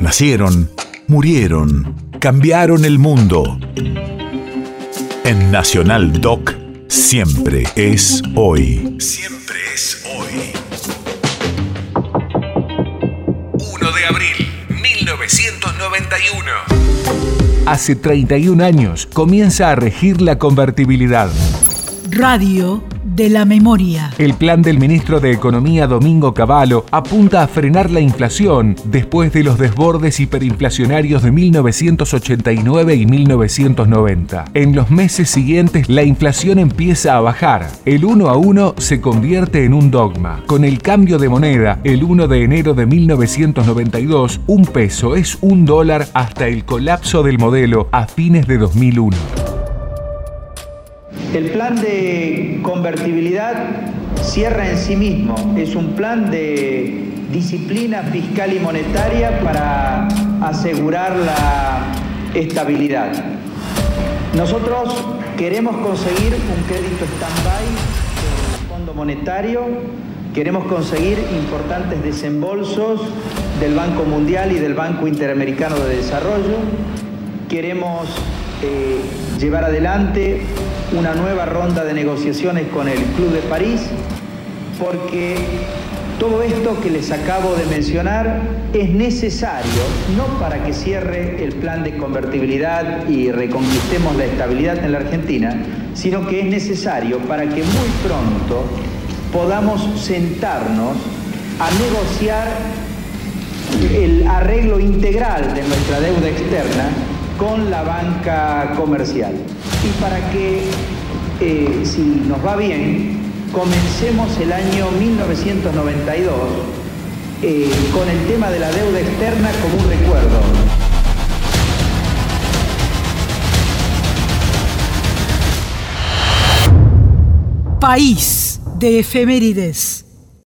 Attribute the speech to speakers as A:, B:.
A: Nacieron, murieron, cambiaron el mundo. En Nacional Doc, siempre es hoy. Siempre es hoy. 1 de abril, 1991.
B: Hace 31 años comienza a regir la convertibilidad.
C: Radio la memoria.
B: El plan del ministro de Economía Domingo Cavallo apunta a frenar la inflación después de los desbordes hiperinflacionarios de 1989 y 1990. En los meses siguientes la inflación empieza a bajar. El 1 a 1 se convierte en un dogma. Con el cambio de moneda, el 1 de enero de 1992, un peso es un dólar hasta el colapso del modelo a fines de 2001.
D: El plan de convertibilidad cierra en sí mismo, es un plan de disciplina fiscal y monetaria para asegurar la estabilidad. Nosotros queremos conseguir un crédito stand-by del Fondo Monetario, queremos conseguir importantes desembolsos del Banco Mundial y del Banco Interamericano de Desarrollo, queremos eh, llevar adelante una nueva ronda de negociaciones con el Club de París, porque todo esto que les acabo de mencionar es necesario, no para que cierre el plan de convertibilidad y reconquistemos la estabilidad en la Argentina, sino que es necesario para que muy pronto podamos sentarnos a negociar el arreglo integral de nuestra deuda externa con la banca comercial. Y para que, eh, si nos va bien, comencemos el año 1992 eh, con el tema de la deuda externa como un recuerdo.
C: País de efemérides.